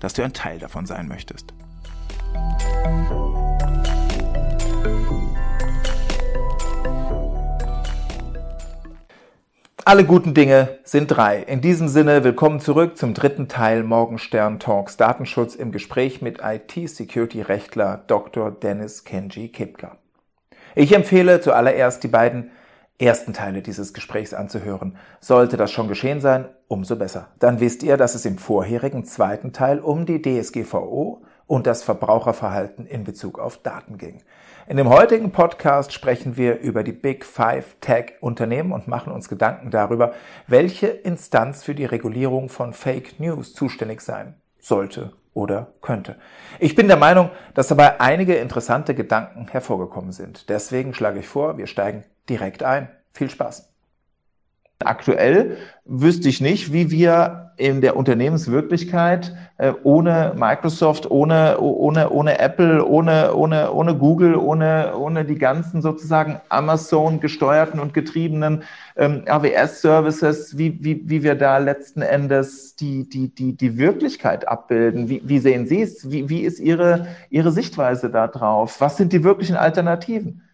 dass du ein Teil davon sein möchtest. Alle guten Dinge sind drei. In diesem Sinne willkommen zurück zum dritten Teil Morgenstern Talks Datenschutz im Gespräch mit IT-Security-Rechtler Dr. Dennis Kenji Kipka. Ich empfehle zuallererst die beiden ersten Teile dieses Gesprächs anzuhören. Sollte das schon geschehen sein, umso besser. Dann wisst ihr, dass es im vorherigen zweiten Teil um die DSGVO und das Verbraucherverhalten in Bezug auf Daten ging. In dem heutigen Podcast sprechen wir über die Big Five Tech Unternehmen und machen uns Gedanken darüber, welche Instanz für die Regulierung von Fake News zuständig sein sollte oder könnte. Ich bin der Meinung, dass dabei einige interessante Gedanken hervorgekommen sind. Deswegen schlage ich vor, wir steigen direkt ein. Viel Spaß. Aktuell wüsste ich nicht, wie wir in der Unternehmenswirklichkeit äh, ohne Microsoft, ohne, ohne, ohne Apple, ohne, ohne, ohne Google, ohne, ohne die ganzen sozusagen Amazon gesteuerten und getriebenen ähm, AWS-Services, wie, wie, wie wir da letzten Endes die, die, die, die Wirklichkeit abbilden. Wie, wie sehen Sie es? Wie, wie ist Ihre, Ihre Sichtweise da drauf? Was sind die wirklichen Alternativen?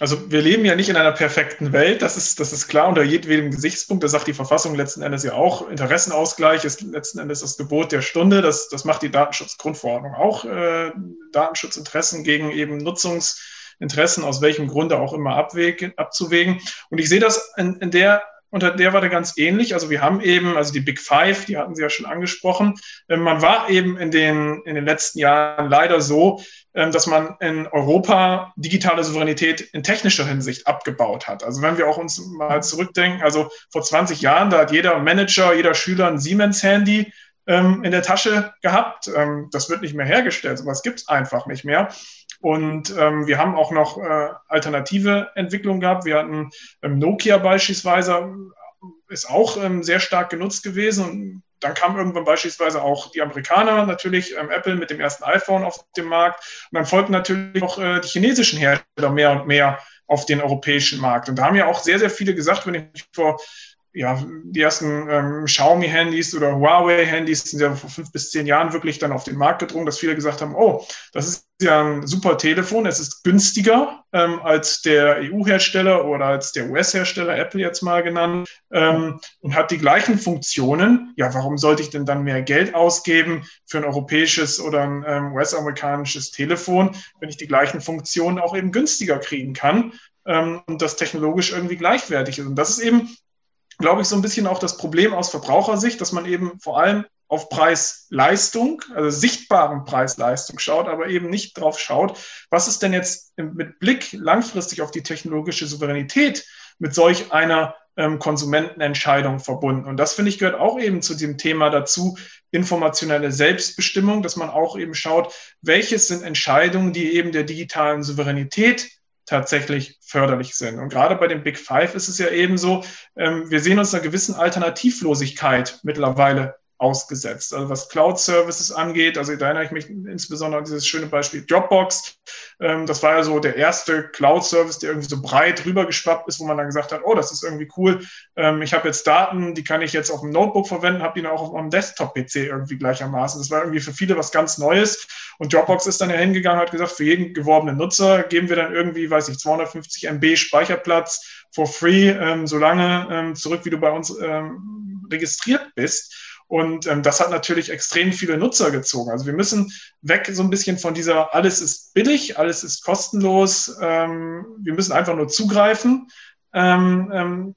Also wir leben ja nicht in einer perfekten Welt, das ist, das ist klar unter jedem Gesichtspunkt. Das sagt die Verfassung letzten Endes ja auch. Interessenausgleich ist letzten Endes das Gebot der Stunde. Das, das macht die Datenschutzgrundverordnung auch. Äh, Datenschutzinteressen gegen eben Nutzungsinteressen, aus welchem Grunde auch immer abwägen, abzuwägen. Und ich sehe das in, in der unter der war der ganz ähnlich. Also wir haben eben, also die Big Five, die hatten Sie ja schon angesprochen. Ähm, man war eben in den, in den letzten Jahren leider so, ähm, dass man in Europa digitale Souveränität in technischer Hinsicht abgebaut hat. Also wenn wir auch uns mal zurückdenken, also vor 20 Jahren, da hat jeder Manager, jeder Schüler ein Siemens-Handy ähm, in der Tasche gehabt. das wird nicht mehr hergestellt. Sowas gibt es einfach nicht mehr. Und ähm, wir haben auch noch äh, alternative Entwicklungen gehabt. Wir hatten ähm, Nokia beispielsweise, ist auch ähm, sehr stark genutzt gewesen. Und dann kam irgendwann beispielsweise auch die Amerikaner, natürlich ähm, Apple mit dem ersten iPhone auf dem Markt. Und dann folgten natürlich auch äh, die chinesischen Hersteller mehr und mehr auf den europäischen Markt. Und da haben ja auch sehr, sehr viele gesagt, wenn ich mich vor ja, die ersten ähm, Xiaomi-Handys oder Huawei-Handys sind ja vor fünf bis zehn Jahren wirklich dann auf den Markt gedrungen, dass viele gesagt haben, oh, das ist ja ein super Telefon, es ist günstiger ähm, als der EU-Hersteller oder als der US-Hersteller, Apple jetzt mal genannt, ähm, und hat die gleichen Funktionen. Ja, warum sollte ich denn dann mehr Geld ausgeben für ein europäisches oder ein ähm, US-amerikanisches Telefon, wenn ich die gleichen Funktionen auch eben günstiger kriegen kann? Ähm, und das technologisch irgendwie gleichwertig ist. Und das ist eben glaube ich, so ein bisschen auch das Problem aus Verbrauchersicht, dass man eben vor allem auf Preis-Leistung, also sichtbaren Preis-Leistung schaut, aber eben nicht drauf schaut, was ist denn jetzt mit Blick langfristig auf die technologische Souveränität mit solch einer ähm, Konsumentenentscheidung verbunden. Und das finde ich gehört auch eben zu dem Thema dazu, informationelle Selbstbestimmung, dass man auch eben schaut, welches sind Entscheidungen, die eben der digitalen Souveränität tatsächlich förderlich sind. Und gerade bei den Big Five ist es ja eben so, ähm, wir sehen uns einer gewissen Alternativlosigkeit mittlerweile ausgesetzt. Also was Cloud-Services angeht, also da erinnere ich mich insbesondere an dieses schöne Beispiel Dropbox. Ähm, das war ja so der erste Cloud-Service, der irgendwie so breit rübergeschwappt ist, wo man dann gesagt hat, oh, das ist irgendwie cool. Ähm, ich habe jetzt Daten, die kann ich jetzt auf dem Notebook verwenden, habe die auch auf meinem Desktop-PC irgendwie gleichermaßen. Das war irgendwie für viele was ganz Neues. Und Dropbox ist dann ja hingegangen, hat gesagt, für jeden geworbenen Nutzer geben wir dann irgendwie, weiß ich, 250 MB Speicherplatz for free, ähm, solange ähm, zurück, wie du bei uns ähm, registriert bist. Und ähm, das hat natürlich extrem viele Nutzer gezogen. Also wir müssen weg so ein bisschen von dieser, alles ist billig, alles ist kostenlos, ähm, wir müssen einfach nur zugreifen. Ähm, ähm,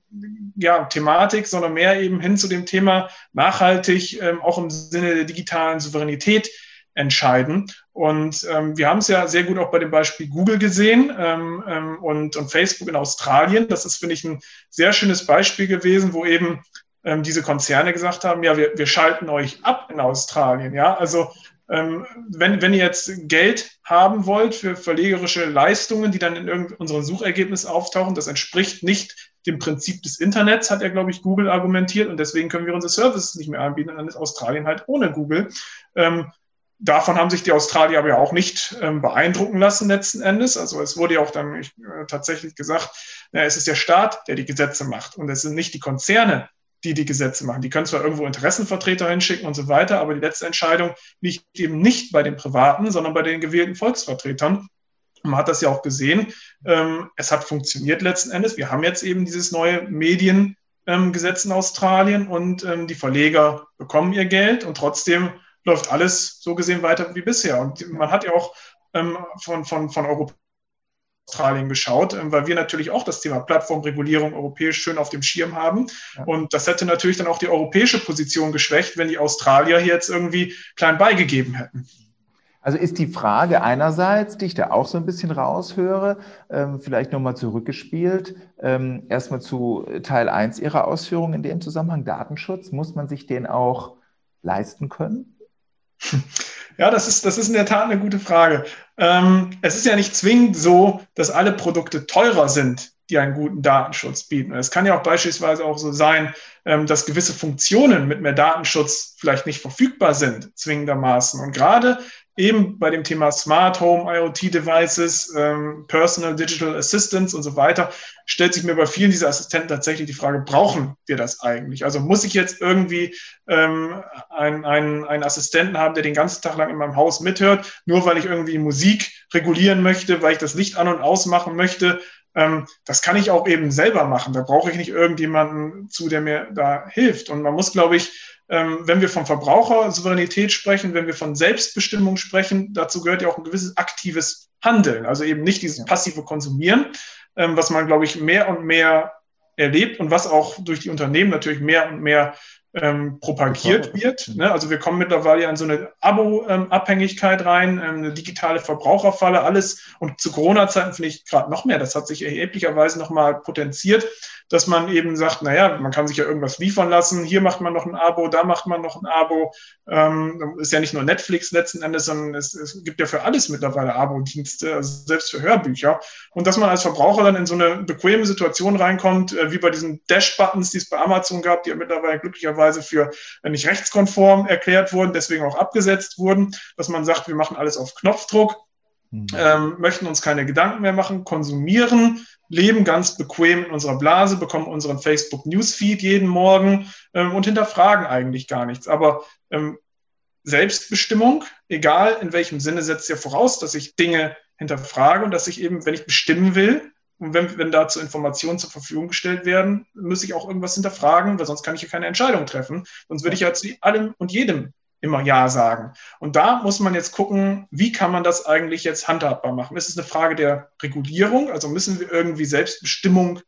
ja, Thematik, sondern mehr eben hin zu dem Thema nachhaltig, ähm, auch im Sinne der digitalen Souveränität entscheiden. Und ähm, wir haben es ja sehr gut auch bei dem Beispiel Google gesehen ähm, ähm, und, und Facebook in Australien. Das ist, finde ich, ein sehr schönes Beispiel gewesen, wo eben ähm, diese Konzerne gesagt haben, ja, wir, wir schalten euch ab in Australien. Ja, also ähm, wenn, wenn ihr jetzt Geld haben wollt für verlegerische Leistungen, die dann in unseren Suchergebnissen auftauchen, das entspricht nicht dem Prinzip des Internets, hat er, glaube ich, Google argumentiert und deswegen können wir unsere Services nicht mehr anbieten und dann ist Australien halt ohne Google. Ähm, davon haben sich die Australier aber ja auch nicht ähm, beeindrucken lassen letzten Endes. Also es wurde ja auch dann äh, tatsächlich gesagt, na, es ist der Staat, der die Gesetze macht und es sind nicht die Konzerne, die die Gesetze machen. Die können zwar irgendwo Interessenvertreter hinschicken und so weiter, aber die letzte Entscheidung liegt eben nicht bei den Privaten, sondern bei den gewählten Volksvertretern. Man hat das ja auch gesehen. Ähm, es hat funktioniert letzten Endes. Wir haben jetzt eben dieses neue Mediengesetz ähm, in Australien und ähm, die Verleger bekommen ihr Geld und trotzdem läuft alles so gesehen weiter wie bisher. Und man hat ja auch von, von, von Europa Australien geschaut, ähm, weil wir natürlich auch das Thema Plattformregulierung europäisch schön auf dem Schirm haben. Und das hätte natürlich dann auch die europäische Position geschwächt, wenn die Australier hier jetzt irgendwie klein beigegeben hätten. Also ist die Frage einerseits, die ich da auch so ein bisschen raushöre, ähm, vielleicht nochmal zurückgespielt, ähm, erstmal zu Teil 1 Ihrer Ausführungen in dem Zusammenhang, Datenschutz, muss man sich den auch leisten können? Ja, das ist, das ist in der Tat eine gute Frage. Ähm, es ist ja nicht zwingend so, dass alle Produkte teurer sind, die einen guten Datenschutz bieten. Es kann ja auch beispielsweise auch so sein, ähm, dass gewisse Funktionen mit mehr Datenschutz vielleicht nicht verfügbar sind, zwingendermaßen. Und gerade eben bei dem Thema Smart Home, IoT-Devices, ähm, Personal Digital Assistants und so weiter, stellt sich mir bei vielen dieser Assistenten tatsächlich die Frage, brauchen wir das eigentlich? Also muss ich jetzt irgendwie ähm, einen, einen, einen Assistenten haben, der den ganzen Tag lang in meinem Haus mithört, nur weil ich irgendwie Musik regulieren möchte, weil ich das Licht an und ausmachen möchte? Ähm, das kann ich auch eben selber machen. Da brauche ich nicht irgendjemanden zu, der mir da hilft. Und man muss, glaube ich, wenn wir von Verbrauchersouveränität sprechen, wenn wir von Selbstbestimmung sprechen, dazu gehört ja auch ein gewisses aktives Handeln, also eben nicht dieses passive Konsumieren, ähm, was man, glaube ich, mehr und mehr erlebt und was auch durch die Unternehmen natürlich mehr und mehr ähm, propagiert wird. Ne? Also wir kommen mittlerweile in so eine Abo-Abhängigkeit rein, ähm, eine digitale Verbraucherfalle, alles. Und zu Corona-Zeiten finde ich gerade noch mehr, das hat sich erheblicherweise nochmal potenziert, dass man eben sagt, naja, man kann sich ja irgendwas liefern lassen, hier macht man noch ein Abo, da macht man noch ein Abo. Ähm, ist ja nicht nur Netflix letzten Endes, sondern es, es gibt ja für alles mittlerweile Abo-Dienste, also selbst für Hörbücher. Und dass man als Verbraucher dann in so eine bequeme Situation reinkommt, äh, wie bei diesen Dash-Buttons, die es bei Amazon gab, die ja mittlerweile glücklicherweise für äh, nicht rechtskonform erklärt wurden, deswegen auch abgesetzt wurden, dass man sagt, wir machen alles auf Knopfdruck. Mhm. Ähm, möchten uns keine Gedanken mehr machen, konsumieren, leben ganz bequem in unserer Blase, bekommen unseren Facebook Newsfeed jeden Morgen ähm, und hinterfragen eigentlich gar nichts. Aber ähm, Selbstbestimmung, egal in welchem Sinne, setzt ja voraus, dass ich Dinge hinterfrage und dass ich eben, wenn ich bestimmen will, und wenn, wenn dazu Informationen zur Verfügung gestellt werden, muss ich auch irgendwas hinterfragen, weil sonst kann ich ja keine Entscheidung treffen. Sonst würde ich ja zu allem und jedem immer Ja sagen. Und da muss man jetzt gucken, wie kann man das eigentlich jetzt handhabbar machen? Ist es eine Frage der Regulierung? Also müssen wir irgendwie Selbstbestimmung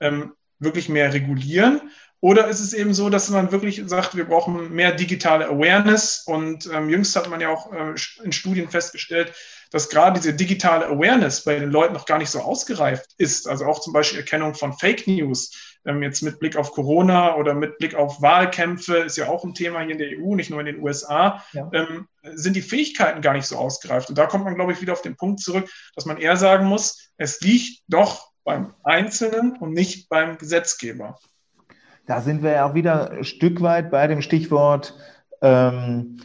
ähm, wirklich mehr regulieren? Oder ist es eben so, dass man wirklich sagt, wir brauchen mehr digitale Awareness? Und ähm, jüngst hat man ja auch äh, in Studien festgestellt, dass gerade diese digitale Awareness bei den Leuten noch gar nicht so ausgereift ist. Also auch zum Beispiel Erkennung von Fake News ähm, jetzt mit Blick auf Corona oder mit Blick auf Wahlkämpfe, ist ja auch ein Thema hier in der EU, nicht nur in den USA, ja. ähm, sind die Fähigkeiten gar nicht so ausgereift. Und da kommt man, glaube ich, wieder auf den Punkt zurück, dass man eher sagen muss, es liegt doch beim Einzelnen und nicht beim Gesetzgeber. Da sind wir ja auch wieder ein Stück weit bei dem Stichwort ähm,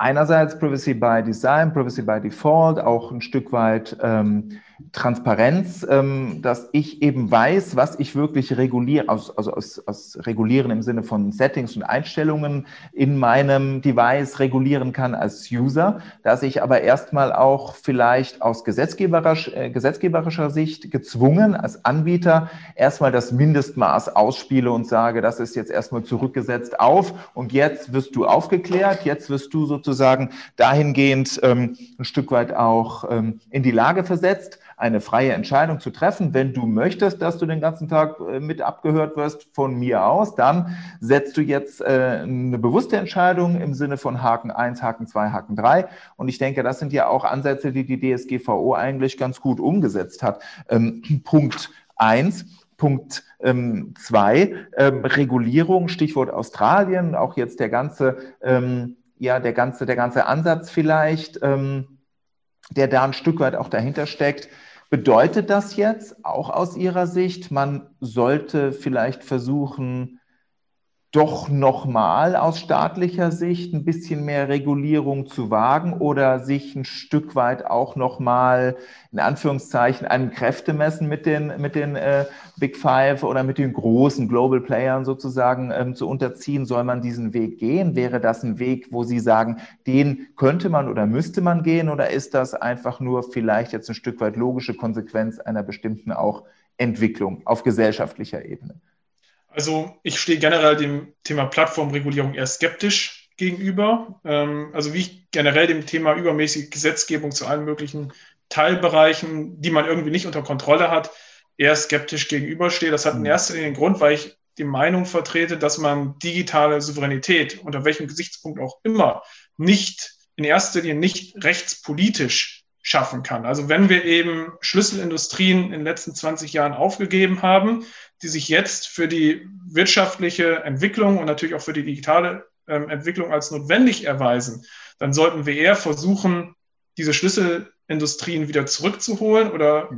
einerseits Privacy by Design, Privacy by Default, auch ein Stück weit ähm, Transparenz, ähm, dass ich eben weiß, was ich wirklich reguliere, also, aus, aus regulieren im Sinne von Settings und Einstellungen in meinem Device regulieren kann als User, dass ich aber erstmal auch vielleicht aus gesetzgeberisch, äh, gesetzgeberischer Sicht gezwungen als Anbieter erstmal das Mindestmaß ausspiele und sage, das ist jetzt erstmal zurückgesetzt auf und jetzt wirst du aufgeklärt, jetzt wirst du sozusagen dahingehend ähm, ein Stück weit auch ähm, in die Lage versetzt, eine freie Entscheidung zu treffen. Wenn du möchtest, dass du den ganzen Tag äh, mit abgehört wirst von mir aus, dann setzt du jetzt äh, eine bewusste Entscheidung im Sinne von Haken 1, Haken 2, Haken 3. Und ich denke, das sind ja auch Ansätze, die die DSGVO eigentlich ganz gut umgesetzt hat. Ähm, Punkt 1. Punkt ähm, zwei, ähm, Regulierung, Stichwort Australien, auch jetzt der ganze ähm, ja der ganze, der ganze Ansatz vielleicht, ähm, der da ein Stück weit auch dahinter steckt. Bedeutet das jetzt auch aus Ihrer Sicht, man sollte vielleicht versuchen, doch nochmal aus staatlicher Sicht ein bisschen mehr Regulierung zu wagen oder sich ein Stück weit auch nochmal in Anführungszeichen einem Kräftemessen mit den, mit den äh, Big Five oder mit den großen Global Playern sozusagen ähm, zu unterziehen? Soll man diesen Weg gehen? Wäre das ein Weg, wo Sie sagen, den könnte man oder müsste man gehen oder ist das einfach nur vielleicht jetzt ein Stück weit logische Konsequenz einer bestimmten auch Entwicklung auf gesellschaftlicher Ebene? Also ich stehe generell dem Thema Plattformregulierung eher skeptisch gegenüber. Ähm, also wie ich generell dem Thema übermäßige Gesetzgebung zu allen möglichen Teilbereichen, die man irgendwie nicht unter Kontrolle hat, eher skeptisch gegenüberstehe. Das hat in mhm. erster Linie den Grund, weil ich die Meinung vertrete, dass man digitale Souveränität unter welchem Gesichtspunkt auch immer nicht in erster Linie nicht rechtspolitisch schaffen kann. Also wenn wir eben Schlüsselindustrien in den letzten 20 Jahren aufgegeben haben, die sich jetzt für die wirtschaftliche Entwicklung und natürlich auch für die digitale ähm, Entwicklung als notwendig erweisen, dann sollten wir eher versuchen, diese Schlüsselindustrien wieder zurückzuholen oder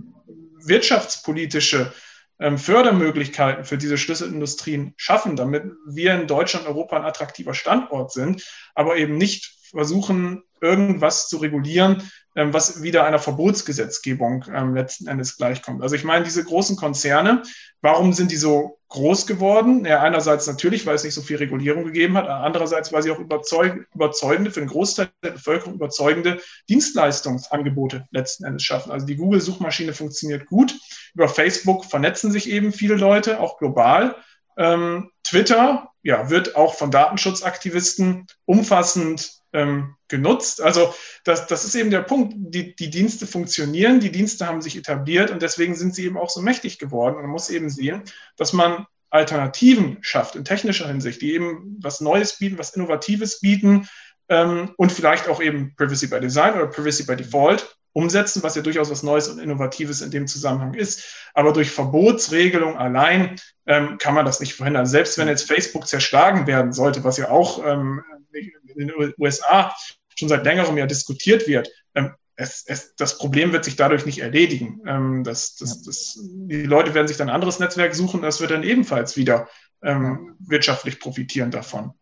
wirtschaftspolitische ähm, Fördermöglichkeiten für diese Schlüsselindustrien schaffen, damit wir in Deutschland, Europa ein attraktiver Standort sind, aber eben nicht versuchen, irgendwas zu regulieren, was wieder einer Verbotsgesetzgebung ähm, letzten Endes gleichkommt. Also ich meine, diese großen Konzerne, warum sind die so groß geworden? Ja, einerseits natürlich, weil es nicht so viel Regulierung gegeben hat, andererseits, weil sie auch überzeug überzeugende, für den Großteil der Bevölkerung überzeugende Dienstleistungsangebote letzten Endes schaffen. Also die Google-Suchmaschine funktioniert gut. Über Facebook vernetzen sich eben viele Leute, auch global. Ähm, Twitter ja, wird auch von Datenschutzaktivisten umfassend ähm, genutzt. Also das, das ist eben der Punkt. Die, die Dienste funktionieren, die Dienste haben sich etabliert und deswegen sind sie eben auch so mächtig geworden. Man muss eben sehen, dass man Alternativen schafft in technischer Hinsicht, die eben was Neues bieten, was Innovatives bieten ähm, und vielleicht auch eben Privacy by Design oder Privacy by Default umsetzen, was ja durchaus was Neues und Innovatives in dem Zusammenhang ist. Aber durch Verbotsregelung allein ähm, kann man das nicht verhindern. Selbst wenn jetzt Facebook zerschlagen werden sollte, was ja auch ähm, in den USA schon seit längerem ja diskutiert wird, ähm, es, es, das Problem wird sich dadurch nicht erledigen. Ähm, das, das, das, die Leute werden sich dann ein anderes Netzwerk suchen, das wird dann ebenfalls wieder ähm, wirtschaftlich profitieren davon.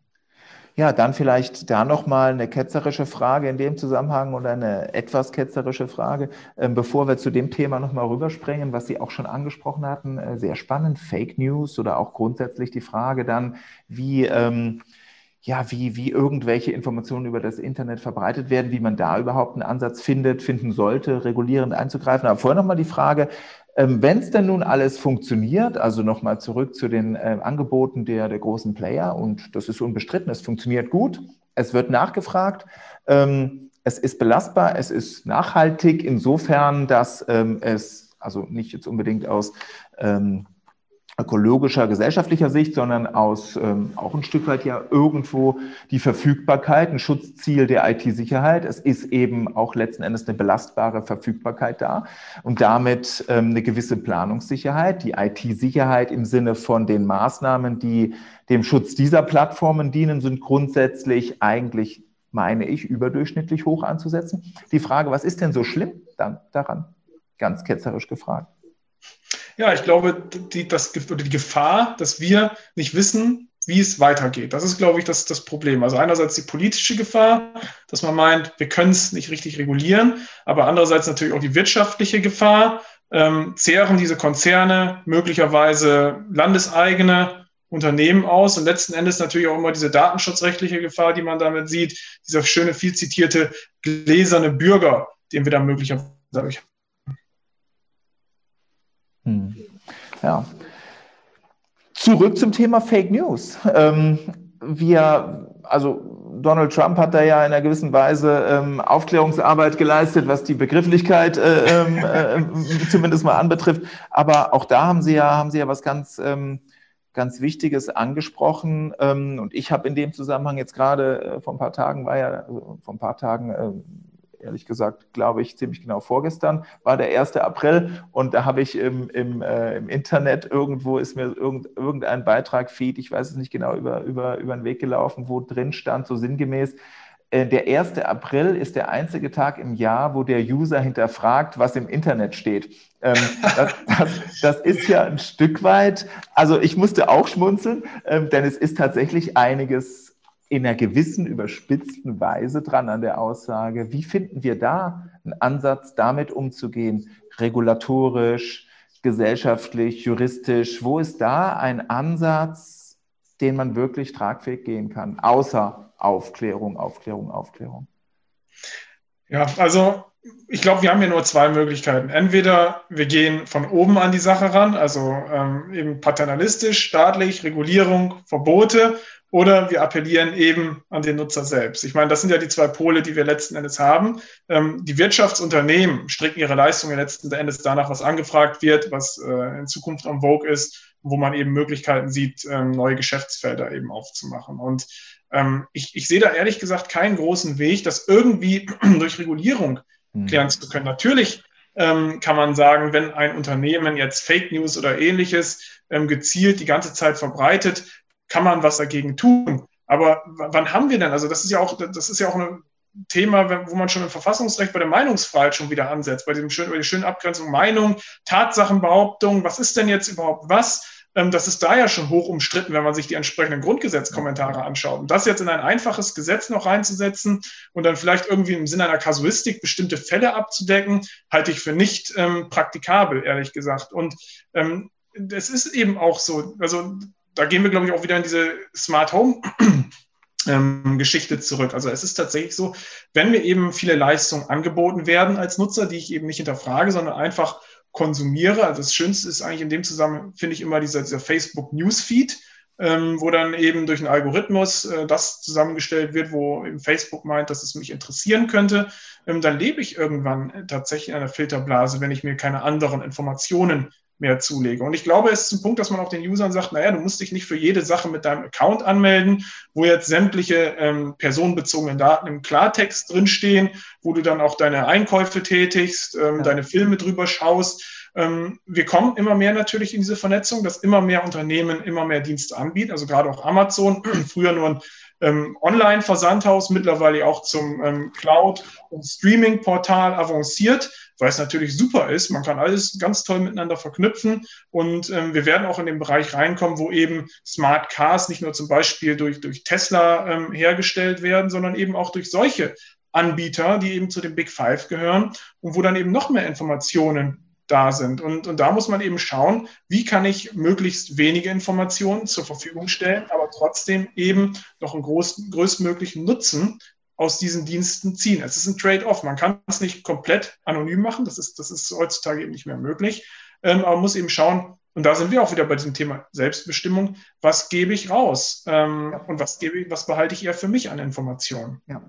Ja, dann vielleicht da nochmal eine ketzerische Frage in dem Zusammenhang oder eine etwas ketzerische Frage, ähm, bevor wir zu dem Thema nochmal rüberspringen, was Sie auch schon angesprochen hatten. Äh, sehr spannend, Fake News oder auch grundsätzlich die Frage dann, wie, ähm, ja, wie, wie irgendwelche Informationen über das Internet verbreitet werden, wie man da überhaupt einen Ansatz findet, finden sollte, regulierend einzugreifen. Aber vorher nochmal die Frage, ähm, wenn es denn nun alles funktioniert, also nochmal zurück zu den äh, Angeboten der, der großen Player, und das ist unbestritten, es funktioniert gut, es wird nachgefragt, ähm, es ist belastbar, es ist nachhaltig, insofern, dass ähm, es, also nicht jetzt unbedingt aus ökologischer, gesellschaftlicher Sicht, sondern aus ähm, auch ein Stück weit ja irgendwo die Verfügbarkeit, ein Schutzziel der IT-Sicherheit. Es ist eben auch letzten Endes eine belastbare Verfügbarkeit da und damit ähm, eine gewisse Planungssicherheit. Die IT-Sicherheit im Sinne von den Maßnahmen, die dem Schutz dieser Plattformen dienen, sind grundsätzlich eigentlich, meine ich, überdurchschnittlich hoch anzusetzen. Die Frage, was ist denn so schlimm dann daran? Ganz ketzerisch gefragt. Ja, ich glaube, die, das, die Gefahr, dass wir nicht wissen, wie es weitergeht. Das ist, glaube ich, das, das Problem. Also einerseits die politische Gefahr, dass man meint, wir können es nicht richtig regulieren, aber andererseits natürlich auch die wirtschaftliche Gefahr. Ähm, zehren diese Konzerne möglicherweise landeseigene Unternehmen aus und letzten Endes natürlich auch immer diese datenschutzrechtliche Gefahr, die man damit sieht, dieser schöne, viel zitierte gläserne Bürger, den wir da möglicherweise hm. Ja. Zurück zum Thema Fake News. Ähm, wir, also Donald Trump hat da ja in einer gewissen Weise ähm, Aufklärungsarbeit geleistet, was die Begrifflichkeit äh, ähm, äh, zumindest mal anbetrifft. Aber auch da haben Sie ja, haben Sie ja was ganz, ähm, ganz Wichtiges angesprochen. Ähm, und ich habe in dem Zusammenhang jetzt gerade äh, vor ein paar Tagen war ja, also vor ein paar Tagen äh, ehrlich gesagt, glaube ich, ziemlich genau vorgestern, war der 1. April und da habe ich im, im, äh, im Internet irgendwo ist mir irgend, irgendein Beitrag, Feed, ich weiß es nicht genau, über, über, über den Weg gelaufen, wo drin stand, so sinngemäß, äh, der 1. April ist der einzige Tag im Jahr, wo der User hinterfragt, was im Internet steht. Ähm, das, das, das, ist ja ein Stück weit, also ich musste auch schmunzeln, ähm, denn es ist tatsächlich einiges in einer gewissen überspitzten Weise dran an der Aussage. Wie finden wir da einen Ansatz, damit umzugehen, regulatorisch, gesellschaftlich, juristisch? Wo ist da ein Ansatz, den man wirklich tragfähig gehen kann, außer Aufklärung, Aufklärung, Aufklärung? Ja, also ich glaube, wir haben hier nur zwei Möglichkeiten. Entweder wir gehen von oben an die Sache ran, also ähm, eben paternalistisch, staatlich, Regulierung, Verbote, oder wir appellieren eben an den Nutzer selbst. Ich meine, das sind ja die zwei Pole, die wir letzten Endes haben. Ähm, die Wirtschaftsunternehmen stricken ihre Leistungen letzten Endes danach, was angefragt wird, was äh, in Zukunft am Vogue ist, wo man eben Möglichkeiten sieht, ähm, neue Geschäftsfelder eben aufzumachen. Und ähm, ich, ich sehe da ehrlich gesagt keinen großen Weg, das irgendwie durch Regulierung hm. klären zu können. Natürlich ähm, kann man sagen, wenn ein Unternehmen jetzt Fake News oder ähnliches ähm, gezielt die ganze Zeit verbreitet, kann man was dagegen tun. Aber wann haben wir denn? Also das ist ja auch, das ist ja auch ein Thema, wo man schon im Verfassungsrecht bei der Meinungsfreiheit schon wieder ansetzt, bei dem schönen, bei der schönen Abgrenzung Meinung, Tatsachenbehauptung, was ist denn jetzt überhaupt was? Ähm, das ist da ja schon hoch umstritten, wenn man sich die entsprechenden Grundgesetzkommentare anschaut. Und das jetzt in ein einfaches Gesetz noch reinzusetzen und dann vielleicht irgendwie im Sinne einer Kasuistik bestimmte Fälle abzudecken, halte ich für nicht ähm, praktikabel, ehrlich gesagt. Und ähm, es ist eben auch so, also da gehen wir, glaube ich, auch wieder in diese Smart Home. Ähm, Geschichte zurück. Also es ist tatsächlich so, wenn mir eben viele Leistungen angeboten werden als Nutzer, die ich eben nicht hinterfrage, sondern einfach konsumiere. Also das Schönste ist eigentlich in dem Zusammenhang, finde ich immer dieser, dieser Facebook Newsfeed, ähm, wo dann eben durch einen Algorithmus äh, das zusammengestellt wird, wo eben Facebook meint, dass es mich interessieren könnte. Ähm, dann lebe ich irgendwann tatsächlich in einer Filterblase, wenn ich mir keine anderen Informationen mehr zulege. Und ich glaube, es ist ein Punkt, dass man auch den Usern sagt, naja, du musst dich nicht für jede Sache mit deinem Account anmelden, wo jetzt sämtliche ähm, personenbezogenen Daten im Klartext drinstehen, wo du dann auch deine Einkäufe tätigst, ähm, ja. deine Filme drüber schaust. Ähm, wir kommen immer mehr natürlich in diese Vernetzung, dass immer mehr Unternehmen immer mehr Dienste anbieten, also gerade auch Amazon, früher nur ein ähm, Online-Versandhaus, mittlerweile auch zum ähm, Cloud- und Streaming-Portal avanciert weil es natürlich super ist. Man kann alles ganz toll miteinander verknüpfen und ähm, wir werden auch in den Bereich reinkommen, wo eben Smart Cars nicht nur zum Beispiel durch, durch Tesla ähm, hergestellt werden, sondern eben auch durch solche Anbieter, die eben zu den Big Five gehören und wo dann eben noch mehr Informationen da sind. Und, und da muss man eben schauen, wie kann ich möglichst wenige Informationen zur Verfügung stellen, aber trotzdem eben noch einen groß, größtmöglichen Nutzen aus diesen Diensten ziehen. Es ist ein Trade-off. Man kann es nicht komplett anonym machen. Das ist, das ist heutzutage eben nicht mehr möglich. Ähm, aber man muss eben schauen, und da sind wir auch wieder bei diesem Thema Selbstbestimmung. Was gebe ich raus? Ähm, und was gebe ich, was behalte ich eher für mich an Informationen? Ja.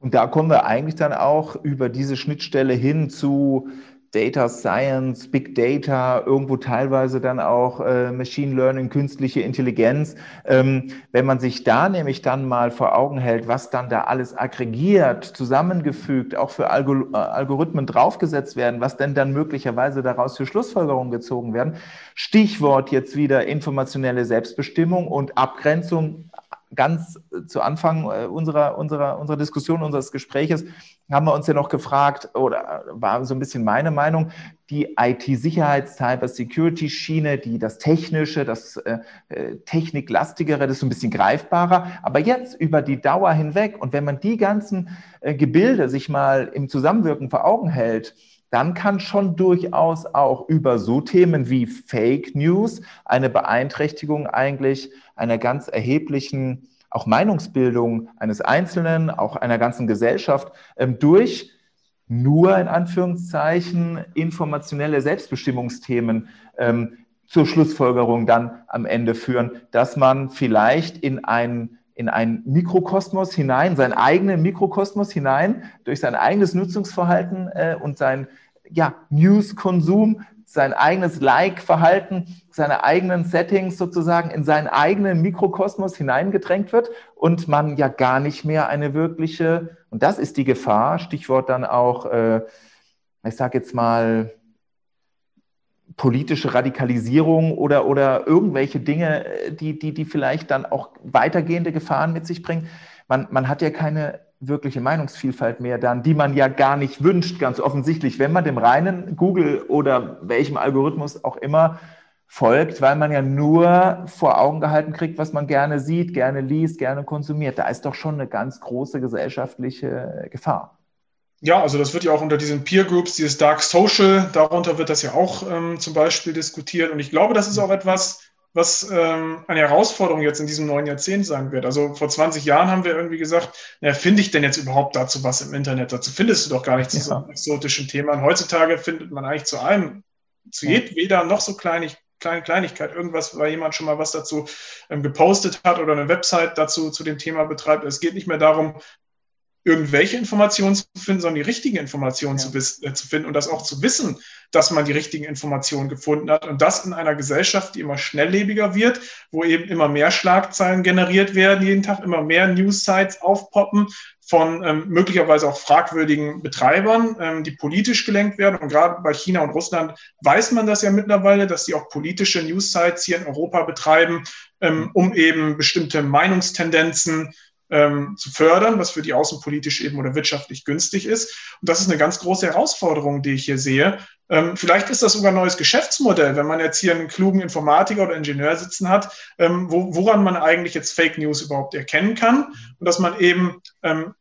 Und da kommen wir eigentlich dann auch über diese Schnittstelle hin zu Data Science, Big Data, irgendwo teilweise dann auch äh, Machine Learning, künstliche Intelligenz. Ähm, wenn man sich da nämlich dann mal vor Augen hält, was dann da alles aggregiert, zusammengefügt, auch für Algor äh, Algorithmen draufgesetzt werden, was denn dann möglicherweise daraus für Schlussfolgerungen gezogen werden. Stichwort jetzt wieder informationelle Selbstbestimmung und Abgrenzung ganz zu Anfang äh, unserer, unserer, unserer Diskussion, unseres Gespräches, haben wir uns ja noch gefragt, oder war so ein bisschen meine Meinung, die IT-Sicherheits-, Cyber-Security-Schiene, die das Technische, das äh, äh, Techniklastigere, das ist so ein bisschen greifbarer. Aber jetzt über die Dauer hinweg und wenn man die ganzen äh, Gebilde sich mal im Zusammenwirken vor Augen hält, dann kann schon durchaus auch über so Themen wie Fake News eine Beeinträchtigung eigentlich einer ganz erheblichen auch Meinungsbildung eines Einzelnen, auch einer ganzen Gesellschaft ähm, durch nur in Anführungszeichen informationelle Selbstbestimmungsthemen ähm, zur Schlussfolgerung dann am Ende führen, dass man vielleicht in ein in einen Mikrokosmos hinein, seinen eigenen Mikrokosmos hinein, durch sein eigenes Nutzungsverhalten äh, und sein ja, News-Konsum, sein eigenes Like-Verhalten, seine eigenen Settings sozusagen in seinen eigenen Mikrokosmos hineingedrängt wird und man ja gar nicht mehr eine wirkliche, und das ist die Gefahr, Stichwort dann auch, äh, ich sage jetzt mal, politische Radikalisierung oder, oder irgendwelche Dinge, die, die, die vielleicht dann auch weitergehende Gefahren mit sich bringen. Man, man hat ja keine wirkliche Meinungsvielfalt mehr dann, die man ja gar nicht wünscht, ganz offensichtlich, wenn man dem reinen Google oder welchem Algorithmus auch immer folgt, weil man ja nur vor Augen gehalten kriegt, was man gerne sieht, gerne liest, gerne konsumiert. Da ist doch schon eine ganz große gesellschaftliche Gefahr. Ja, also das wird ja auch unter diesen Peer Groups, dieses Dark Social, darunter wird das ja auch ähm, zum Beispiel diskutiert. Und ich glaube, das ist auch etwas, was ähm, eine Herausforderung jetzt in diesem neuen Jahrzehnt sein wird. Also vor 20 Jahren haben wir irgendwie gesagt, na, finde ich denn jetzt überhaupt dazu was im Internet? Dazu findest du doch gar nicht zu ja. so einem exotischen Thema. Und heutzutage findet man eigentlich zu allem, zu jedweder noch so kleinig, kleine Kleinigkeit, irgendwas, weil jemand schon mal was dazu ähm, gepostet hat oder eine Website dazu zu dem Thema betreibt. Es geht nicht mehr darum, irgendwelche Informationen zu finden, sondern die richtigen Informationen ja. zu, äh, zu, finden und das auch zu wissen, dass man die richtigen Informationen gefunden hat. Und das in einer Gesellschaft, die immer schnelllebiger wird, wo eben immer mehr Schlagzeilen generiert werden, jeden Tag immer mehr News-Sites aufpoppen von ähm, möglicherweise auch fragwürdigen Betreibern, ähm, die politisch gelenkt werden. Und gerade bei China und Russland weiß man das ja mittlerweile, dass sie auch politische News-Sites hier in Europa betreiben, ähm, um eben bestimmte Meinungstendenzen ähm, zu fördern, was für die außenpolitisch eben oder wirtschaftlich günstig ist. Und das ist eine ganz große Herausforderung, die ich hier sehe. Ähm, vielleicht ist das sogar ein neues Geschäftsmodell, wenn man jetzt hier einen klugen Informatiker oder Ingenieur sitzen hat, ähm, wo, woran man eigentlich jetzt Fake News überhaupt erkennen kann und dass man eben ähm,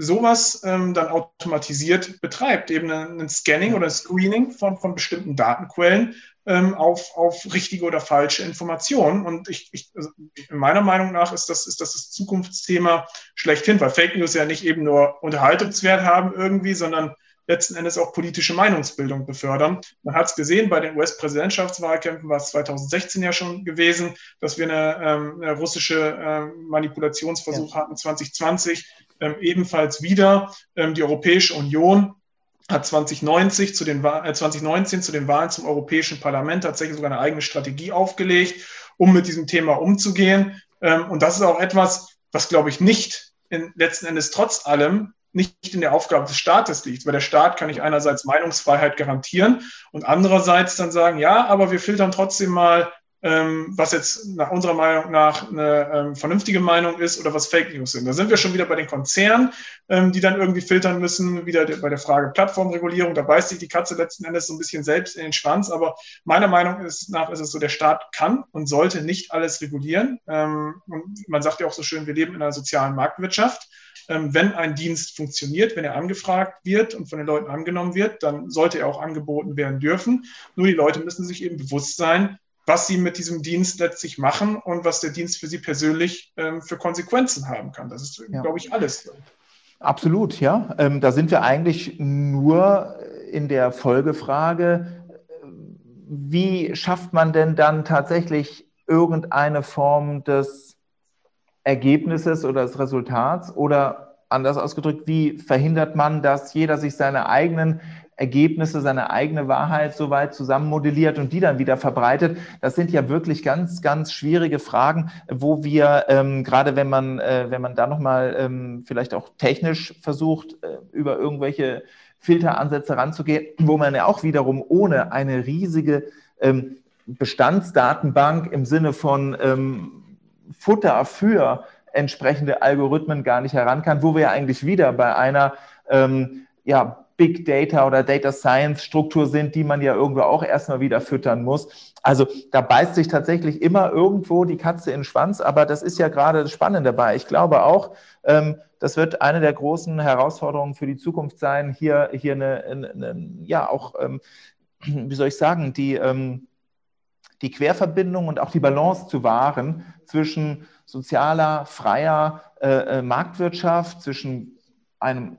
sowas ähm, dann automatisiert betreibt, eben ein, Scanning oder ein Screening von, von bestimmten Datenquellen, ähm, auf, auf richtige oder falsche Informationen. Und ich, ich, also meiner Meinung nach ist das, ist das das Zukunftsthema schlechthin, weil Fake News ja nicht eben nur Unterhaltungswert haben irgendwie, sondern letzten Endes auch politische Meinungsbildung befördern. Man hat es gesehen, bei den US-Präsidentschaftswahlkämpfen war es 2016 ja schon gewesen, dass wir eine, ähm, eine russische ähm, Manipulationsversuch ja. hatten 2020, ähm, ebenfalls wieder. Ähm, die Europäische Union hat 2090 zu den, äh, 2019 zu den Wahlen zum Europäischen Parlament tatsächlich sogar eine eigene Strategie aufgelegt, um mit diesem Thema umzugehen. Ähm, und das ist auch etwas, was, glaube ich, nicht in, letzten Endes trotz allem nicht in der Aufgabe des Staates liegt. Weil der Staat kann nicht einerseits Meinungsfreiheit garantieren und andererseits dann sagen, ja, aber wir filtern trotzdem mal ähm, was jetzt nach unserer Meinung nach eine ähm, vernünftige Meinung ist oder was Fake News sind. Da sind wir schon wieder bei den Konzernen, ähm, die dann irgendwie filtern müssen, wieder de bei der Frage Plattformregulierung. Da beißt sich die Katze letzten Endes so ein bisschen selbst in den Schwanz. Aber meiner Meinung nach ist es so, der Staat kann und sollte nicht alles regulieren. Ähm, und man sagt ja auch so schön, wir leben in einer sozialen Marktwirtschaft wenn ein Dienst funktioniert, wenn er angefragt wird und von den Leuten angenommen wird, dann sollte er auch angeboten werden dürfen. Nur die Leute müssen sich eben bewusst sein, was sie mit diesem Dienst letztlich machen und was der Dienst für sie persönlich ähm, für Konsequenzen haben kann. Das ist, ja. glaube ich, alles. Absolut, ja. Ähm, da sind wir eigentlich nur in der Folgefrage, wie schafft man denn dann tatsächlich irgendeine Form des Ergebnisses oder des Resultats oder anders ausgedrückt, wie verhindert man, dass jeder sich seine eigenen Ergebnisse, seine eigene Wahrheit so weit zusammenmodelliert und die dann wieder verbreitet. Das sind ja wirklich ganz, ganz schwierige Fragen, wo wir ähm, gerade wenn man, äh, wenn man da nochmal ähm, vielleicht auch technisch versucht, äh, über irgendwelche Filteransätze ranzugehen, wo man ja auch wiederum ohne eine riesige ähm, Bestandsdatenbank im Sinne von ähm, Futter für entsprechende Algorithmen gar nicht heran kann, wo wir ja eigentlich wieder bei einer ähm, ja, Big Data oder Data Science Struktur sind, die man ja irgendwo auch erstmal wieder füttern muss. Also da beißt sich tatsächlich immer irgendwo die Katze in den Schwanz, aber das ist ja gerade das Spannende dabei. Ich glaube auch, ähm, das wird eine der großen Herausforderungen für die Zukunft sein, hier, hier eine, eine, eine ja auch, ähm, wie soll ich sagen, die, ähm, die Querverbindung und auch die Balance zu wahren zwischen sozialer, freier äh, äh Marktwirtschaft, zwischen einem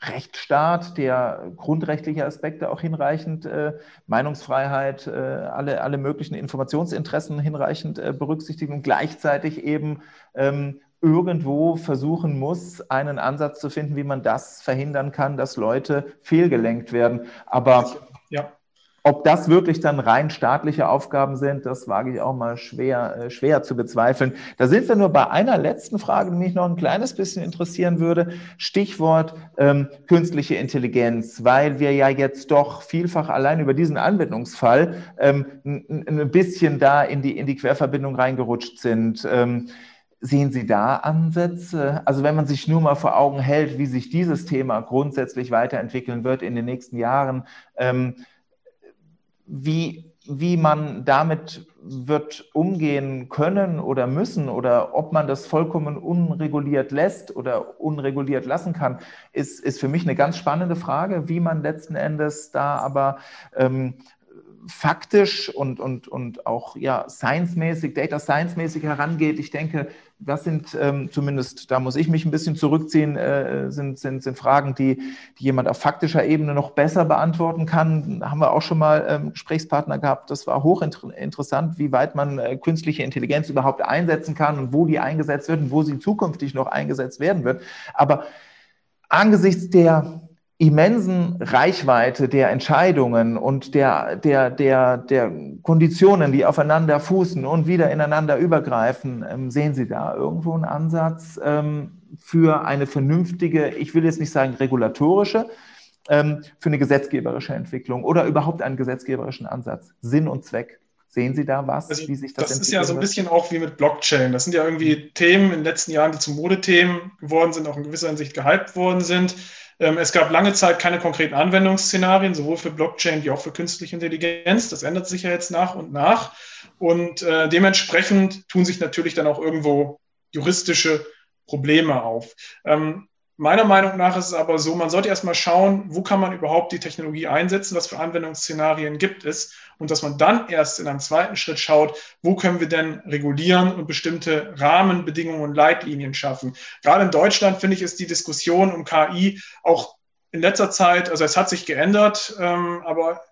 Rechtsstaat, der grundrechtliche Aspekte auch hinreichend, äh, Meinungsfreiheit, äh, alle, alle möglichen Informationsinteressen hinreichend äh, berücksichtigt und gleichzeitig eben ähm, irgendwo versuchen muss, einen Ansatz zu finden, wie man das verhindern kann, dass Leute fehlgelenkt werden. Aber ja. Ob das wirklich dann rein staatliche Aufgaben sind, das wage ich auch mal schwer, äh, schwer zu bezweifeln. Da sind wir nur bei einer letzten Frage, die mich noch ein kleines bisschen interessieren würde. Stichwort ähm, künstliche Intelligenz, weil wir ja jetzt doch vielfach allein über diesen Anwendungsfall ähm, ein bisschen da in die, in die Querverbindung reingerutscht sind. Ähm, Sehen Sie da Ansätze? Also wenn man sich nur mal vor Augen hält, wie sich dieses Thema grundsätzlich weiterentwickeln wird in den nächsten Jahren, ähm, wie, wie man damit wird umgehen können oder müssen oder ob man das vollkommen unreguliert lässt oder unreguliert lassen kann, ist, ist für mich eine ganz spannende Frage, wie man letzten Endes da aber ähm, faktisch und, und, und auch ja, science-mäßig, Data Science-mäßig herangeht. Ich denke, das sind ähm, zumindest, da muss ich mich ein bisschen zurückziehen, äh, sind, sind, sind Fragen, die, die jemand auf faktischer Ebene noch besser beantworten kann. Haben wir auch schon mal ähm, Gesprächspartner gehabt. Das war hochinteressant, wie weit man äh, künstliche Intelligenz überhaupt einsetzen kann und wo die eingesetzt wird und wo sie zukünftig noch eingesetzt werden wird. Aber angesichts der immensen Reichweite der Entscheidungen und der, der, der, der Konditionen, die aufeinander fußen und wieder ineinander übergreifen, ähm, sehen Sie da irgendwo einen Ansatz ähm, für eine vernünftige, ich will jetzt nicht sagen regulatorische, ähm, für eine gesetzgeberische Entwicklung oder überhaupt einen gesetzgeberischen Ansatz, Sinn und Zweck? Sehen Sie da was, also, wie sich das Das ist ja so ein bisschen auch wie mit Blockchain. Das sind ja irgendwie Themen in den letzten Jahren, die zu Modethemen geworden sind, auch in gewisser Hinsicht gehypt worden sind. Ähm, es gab lange Zeit keine konkreten Anwendungsszenarien, sowohl für Blockchain wie auch für künstliche Intelligenz. Das ändert sich ja jetzt nach und nach. Und äh, dementsprechend tun sich natürlich dann auch irgendwo juristische Probleme auf. Ähm, Meiner Meinung nach ist es aber so, man sollte erstmal schauen, wo kann man überhaupt die Technologie einsetzen, was für Anwendungsszenarien gibt es und dass man dann erst in einem zweiten Schritt schaut, wo können wir denn regulieren und bestimmte Rahmenbedingungen und Leitlinien schaffen. Gerade in Deutschland finde ich, ist die Diskussion um KI auch in letzter Zeit, also es hat sich geändert, ähm, aber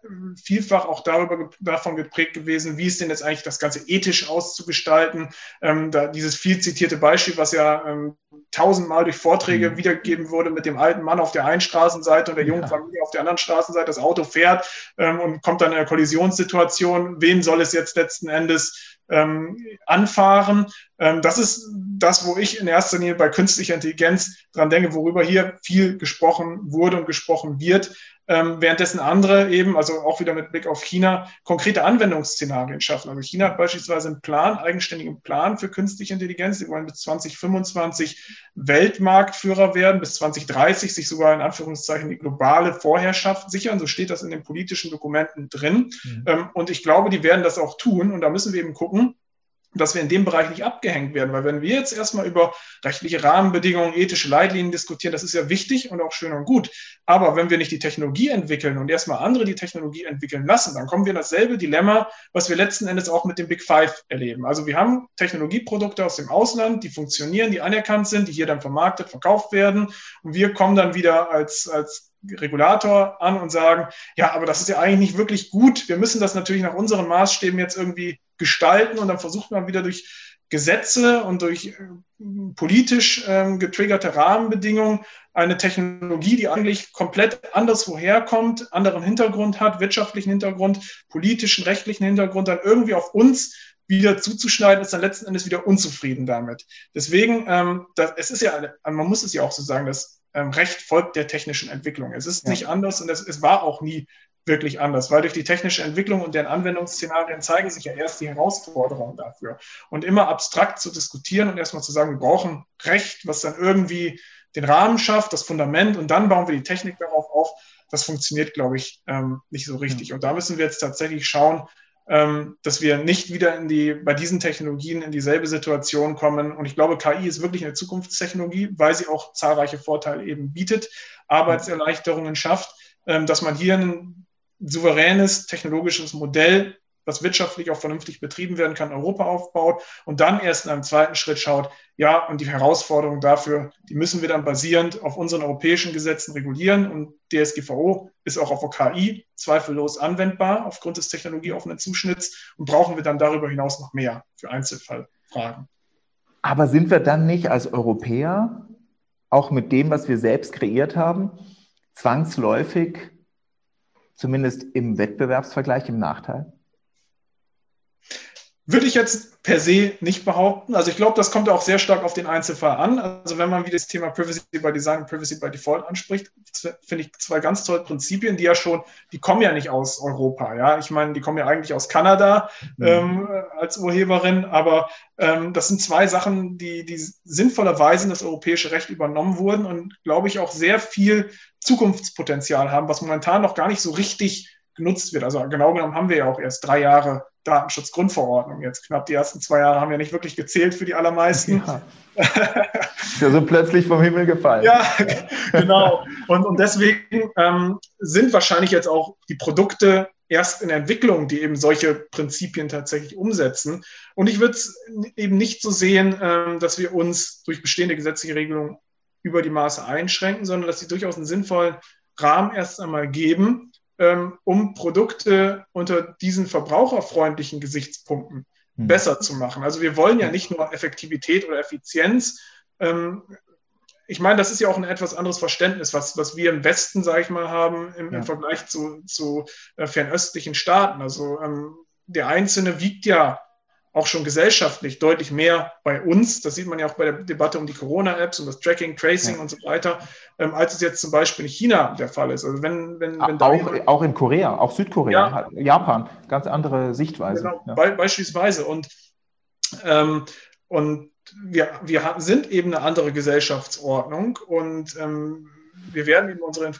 vielfach auch darüber davon geprägt gewesen, wie ist denn jetzt eigentlich das Ganze ethisch auszugestalten. Ähm, da dieses viel zitierte Beispiel, was ja ähm, tausendmal durch Vorträge mhm. wiedergegeben wurde mit dem alten Mann auf der einen Straßenseite und der jungen ja. Familie auf der anderen Straßenseite. Das Auto fährt ähm, und kommt dann in eine Kollisionssituation. Wen soll es jetzt letzten Endes ähm, anfahren. Ähm, das ist das, wo ich in erster Linie bei künstlicher Intelligenz dran denke, worüber hier viel gesprochen wurde und gesprochen wird, ähm, währenddessen andere eben, also auch wieder mit Blick auf China, konkrete Anwendungsszenarien schaffen. Also China hat beispielsweise einen Plan, eigenständigen Plan für künstliche Intelligenz. Sie wollen bis 2025 Weltmarktführer werden, bis 2030 sich sogar in Anführungszeichen die globale Vorherrschaft sichern. So steht das in den politischen Dokumenten drin. Mhm. Ähm, und ich glaube, die werden das auch tun. Und da müssen wir eben gucken, dass wir in dem Bereich nicht abgehängt werden. Weil wenn wir jetzt erstmal über rechtliche Rahmenbedingungen, ethische Leitlinien diskutieren, das ist ja wichtig und auch schön und gut. Aber wenn wir nicht die Technologie entwickeln und erstmal andere die Technologie entwickeln lassen, dann kommen wir in dasselbe Dilemma, was wir letzten Endes auch mit dem Big Five erleben. Also wir haben Technologieprodukte aus dem Ausland, die funktionieren, die anerkannt sind, die hier dann vermarktet, verkauft werden. Und wir kommen dann wieder als, als Regulator an und sagen, ja, aber das ist ja eigentlich nicht wirklich gut. Wir müssen das natürlich nach unseren Maßstäben jetzt irgendwie gestalten und dann versucht man wieder durch Gesetze und durch äh, politisch ähm, getriggerte Rahmenbedingungen eine Technologie, die eigentlich komplett anders woherkommt, anderen Hintergrund hat, wirtschaftlichen Hintergrund, politischen, rechtlichen Hintergrund, dann irgendwie auf uns wieder zuzuschneiden, ist dann letzten Endes wieder unzufrieden damit. Deswegen, ähm, das, es ist ja, man muss es ja auch so sagen, dass ähm, Recht folgt der technischen Entwicklung. Es ist ja. nicht anders und es, es war auch nie wirklich anders, weil durch die technische Entwicklung und deren Anwendungsszenarien zeigen sich ja erst die Herausforderungen dafür. Und immer abstrakt zu diskutieren und erstmal zu sagen, wir brauchen Recht, was dann irgendwie den Rahmen schafft, das Fundament und dann bauen wir die Technik darauf auf, das funktioniert, glaube ich, ähm, nicht so richtig. Und da müssen wir jetzt tatsächlich schauen, ähm, dass wir nicht wieder in die, bei diesen Technologien in dieselbe Situation kommen. Und ich glaube, KI ist wirklich eine Zukunftstechnologie, weil sie auch zahlreiche Vorteile eben bietet, Arbeitserleichterungen schafft, ähm, dass man hier ein souveränes technologisches Modell, das wirtschaftlich auch vernünftig betrieben werden kann, Europa aufbaut und dann erst in einem zweiten Schritt schaut, ja, und die Herausforderungen dafür, die müssen wir dann basierend auf unseren europäischen Gesetzen regulieren und DSGVO ist auch auf KI zweifellos anwendbar aufgrund des technologieoffenen Zuschnitts und brauchen wir dann darüber hinaus noch mehr für Einzelfallfragen. Aber sind wir dann nicht als Europäer, auch mit dem, was wir selbst kreiert haben, zwangsläufig zumindest im Wettbewerbsvergleich im Nachteil? würde ich jetzt per se nicht behaupten. Also ich glaube, das kommt auch sehr stark auf den Einzelfall an. Also wenn man wieder das Thema Privacy by Design und Privacy by Default anspricht, finde ich zwei ganz tolle Prinzipien, die ja schon, die kommen ja nicht aus Europa. Ja, ich meine, die kommen ja eigentlich aus Kanada mhm. ähm, als Urheberin, aber ähm, das sind zwei Sachen, die, die sinnvollerweise in das europäische Recht übernommen wurden und glaube ich auch sehr viel Zukunftspotenzial haben, was momentan noch gar nicht so richtig genutzt wird. Also genau genommen haben wir ja auch erst drei Jahre Datenschutzgrundverordnung jetzt. Knapp die ersten zwei Jahre haben ja nicht wirklich gezählt für die allermeisten. Ja. Ist ja so plötzlich vom Himmel gefallen. Ja, genau. Und, und deswegen ähm, sind wahrscheinlich jetzt auch die Produkte erst in Entwicklung, die eben solche Prinzipien tatsächlich umsetzen. Und ich würde es eben nicht so sehen, ähm, dass wir uns durch bestehende gesetzliche Regelungen über die Maße einschränken, sondern dass sie durchaus einen sinnvollen Rahmen erst einmal geben, ähm, um Produkte unter diesen verbraucherfreundlichen Gesichtspunkten mhm. besser zu machen. Also wir wollen ja nicht nur Effektivität oder Effizienz. Ähm, ich meine, das ist ja auch ein etwas anderes Verständnis, was, was wir im Westen, sage ich mal, haben im, ja. im Vergleich zu, zu äh, fernöstlichen Staaten. Also ähm, der Einzelne wiegt ja auch schon gesellschaftlich deutlich mehr bei uns, das sieht man ja auch bei der Debatte um die Corona-Apps und das Tracking, Tracing ja. und so weiter, ähm, als es jetzt zum Beispiel in China der Fall ist. Also wenn, wenn, wenn auch, jemand, auch in Korea, auch Südkorea, ja, Japan, ganz andere Sichtweise. Genau, ja. be beispielsweise. Und, ähm, und wir, wir sind eben eine andere Gesellschaftsordnung und ähm, wir werden eben unsere,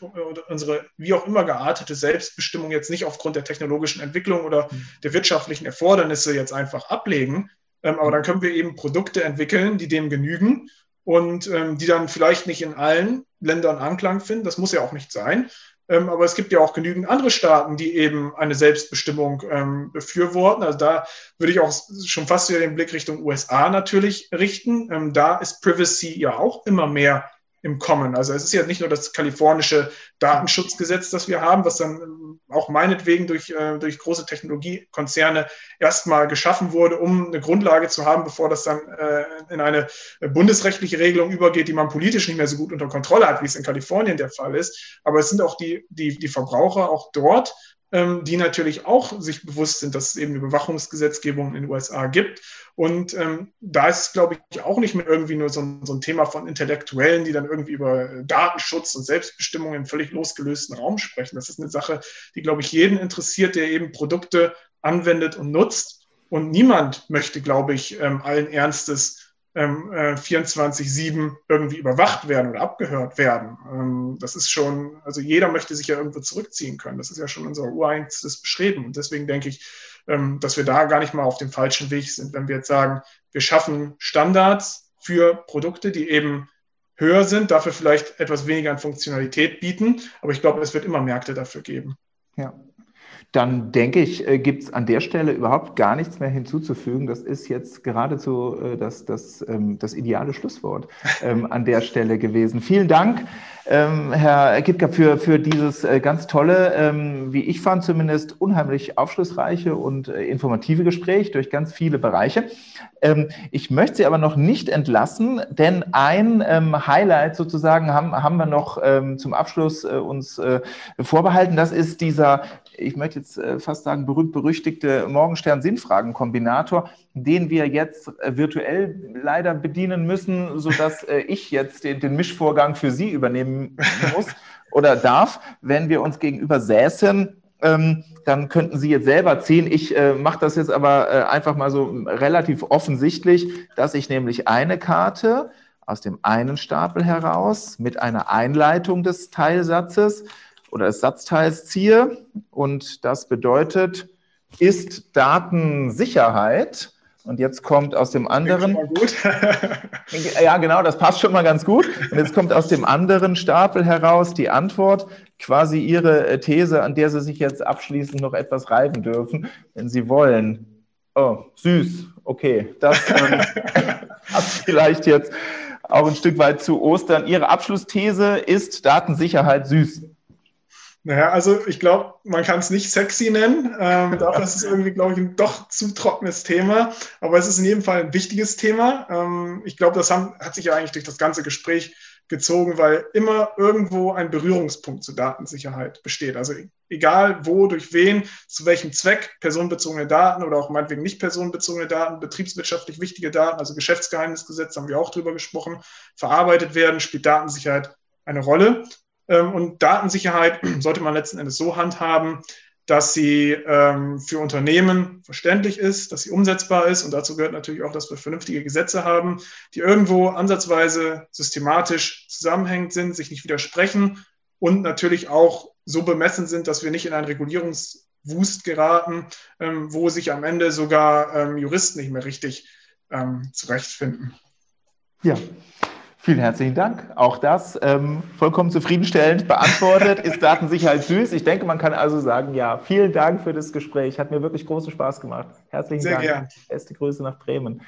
unsere wie auch immer geartete Selbstbestimmung jetzt nicht aufgrund der technologischen Entwicklung oder mhm. der wirtschaftlichen Erfordernisse jetzt einfach ablegen. Ähm, aber dann können wir eben Produkte entwickeln, die dem genügen und ähm, die dann vielleicht nicht in allen Ländern Anklang finden. Das muss ja auch nicht sein. Ähm, aber es gibt ja auch genügend andere Staaten, die eben eine Selbstbestimmung ähm, befürworten. Also da würde ich auch schon fast wieder den Blick Richtung USA natürlich richten. Ähm, da ist Privacy ja auch immer mehr im Kommen. Also es ist ja nicht nur das kalifornische Datenschutzgesetz, das wir haben, was dann ähm, auch meinetwegen durch, äh, durch große Technologiekonzerne erstmal geschaffen wurde, um eine Grundlage zu haben, bevor das dann äh, in eine bundesrechtliche Regelung übergeht, die man politisch nicht mehr so gut unter Kontrolle hat, wie es in Kalifornien der Fall ist. Aber es sind auch die, die, die Verbraucher auch dort, ähm, die natürlich auch sich bewusst sind, dass es eben Überwachungsgesetzgebung in den USA gibt. Und ähm, da ist es, glaube ich, auch nicht mehr irgendwie nur so ein, so ein, Thema von Intellektuellen, die dann irgendwie über Datenschutz und Selbstbestimmung in völlig losgelösten Raum sprechen. Das ist eine Sache, die, glaube ich, jeden interessiert, der eben Produkte anwendet und nutzt. Und niemand möchte, glaube ich, ähm, allen Ernstes ähm, äh, 24-7 irgendwie überwacht werden oder abgehört werden. Ähm, das ist schon, also jeder möchte sich ja irgendwo zurückziehen können. Das ist ja schon unser ureinstes Bestreben. Und deswegen denke ich, ähm, dass wir da gar nicht mal auf dem falschen Weg sind, wenn wir jetzt sagen, wir schaffen Standards für Produkte, die eben höher sind, dafür vielleicht etwas weniger an Funktionalität bieten. Aber ich glaube, es wird immer Märkte dafür geben. Ja, dann denke ich, äh, gibt es an der Stelle überhaupt gar nichts mehr hinzuzufügen. Das ist jetzt geradezu äh, das, das, ähm, das ideale Schlusswort ähm, an der Stelle gewesen. Vielen Dank, ähm, Herr Kipka, für, für dieses äh, ganz tolle, wie ich fand zumindest, unheimlich aufschlussreiche und informative Gespräch durch ganz viele Bereiche. Ich möchte Sie aber noch nicht entlassen, denn ein Highlight sozusagen haben, haben wir noch zum Abschluss uns vorbehalten. Das ist dieser ich möchte jetzt äh, fast sagen, berühmt-berüchtigte Morgenstern-Sinnfragen-Kombinator, den wir jetzt äh, virtuell leider bedienen müssen, sodass äh, ich jetzt den, den Mischvorgang für Sie übernehmen muss oder darf. Wenn wir uns gegenüber säßen, ähm, dann könnten Sie jetzt selber ziehen. Ich äh, mache das jetzt aber äh, einfach mal so relativ offensichtlich, dass ich nämlich eine Karte aus dem einen Stapel heraus mit einer Einleitung des Teilsatzes oder des Satzteils ziehe. Und das bedeutet, ist Datensicherheit. Und jetzt kommt aus dem anderen. ja, genau, das passt schon mal ganz gut. Und jetzt kommt aus dem anderen Stapel heraus die Antwort, quasi Ihre äh, These, an der Sie sich jetzt abschließend noch etwas reiben dürfen, wenn Sie wollen. Oh, süß. Okay, das ähm, hat vielleicht jetzt auch ein Stück weit zu Ostern. Ihre Abschlussthese ist Datensicherheit süß. Naja, also ich glaube, man kann es nicht sexy nennen. Ähm, dafür ist es irgendwie, glaube ich, ein doch zu trockenes Thema. Aber es ist in jedem Fall ein wichtiges Thema. Ähm, ich glaube, das haben, hat sich ja eigentlich durch das ganze Gespräch gezogen, weil immer irgendwo ein Berührungspunkt zur Datensicherheit besteht. Also egal wo, durch wen, zu welchem Zweck personenbezogene Daten oder auch meinetwegen nicht personenbezogene Daten, betriebswirtschaftlich wichtige Daten, also Geschäftsgeheimnisgesetz haben wir auch drüber gesprochen, verarbeitet werden, spielt Datensicherheit eine Rolle. Ähm, und Datensicherheit sollte man letzten Endes so handhaben, dass sie ähm, für Unternehmen verständlich ist, dass sie umsetzbar ist. Und dazu gehört natürlich auch, dass wir vernünftige Gesetze haben, die irgendwo ansatzweise systematisch zusammenhängend sind, sich nicht widersprechen und natürlich auch so bemessen sind, dass wir nicht in einen Regulierungswust geraten, ähm, wo sich am Ende sogar Juristen nicht mehr richtig zurechtfinden. Ja, Vielen herzlichen Dank. Auch das ähm, vollkommen zufriedenstellend beantwortet. Ist Datensicherheit süß? Ich denke, man kann also sagen, ja, vielen Dank für das Gespräch. Hat mir wirklich großen Spaß gemacht. Herzlichen Sehr Dank. Gern. Beste Grüße nach Bremen.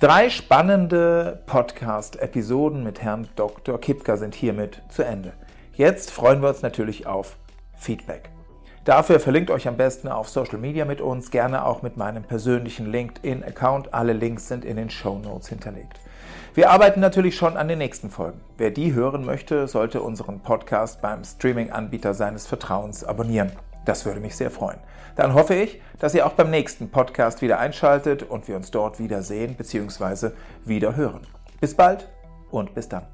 Drei spannende Podcast-Episoden mit Herrn Dr. Kipka sind hiermit zu Ende. Jetzt freuen wir uns natürlich auf Feedback. Dafür verlinkt euch am besten auf Social Media mit uns, gerne auch mit meinem persönlichen LinkedIn-Account. Alle Links sind in den Show Notes hinterlegt. Wir arbeiten natürlich schon an den nächsten Folgen. Wer die hören möchte, sollte unseren Podcast beim Streaming-Anbieter seines Vertrauens abonnieren. Das würde mich sehr freuen. Dann hoffe ich, dass ihr auch beim nächsten Podcast wieder einschaltet und wir uns dort wiedersehen bzw. wieder hören. Bis bald und bis dann.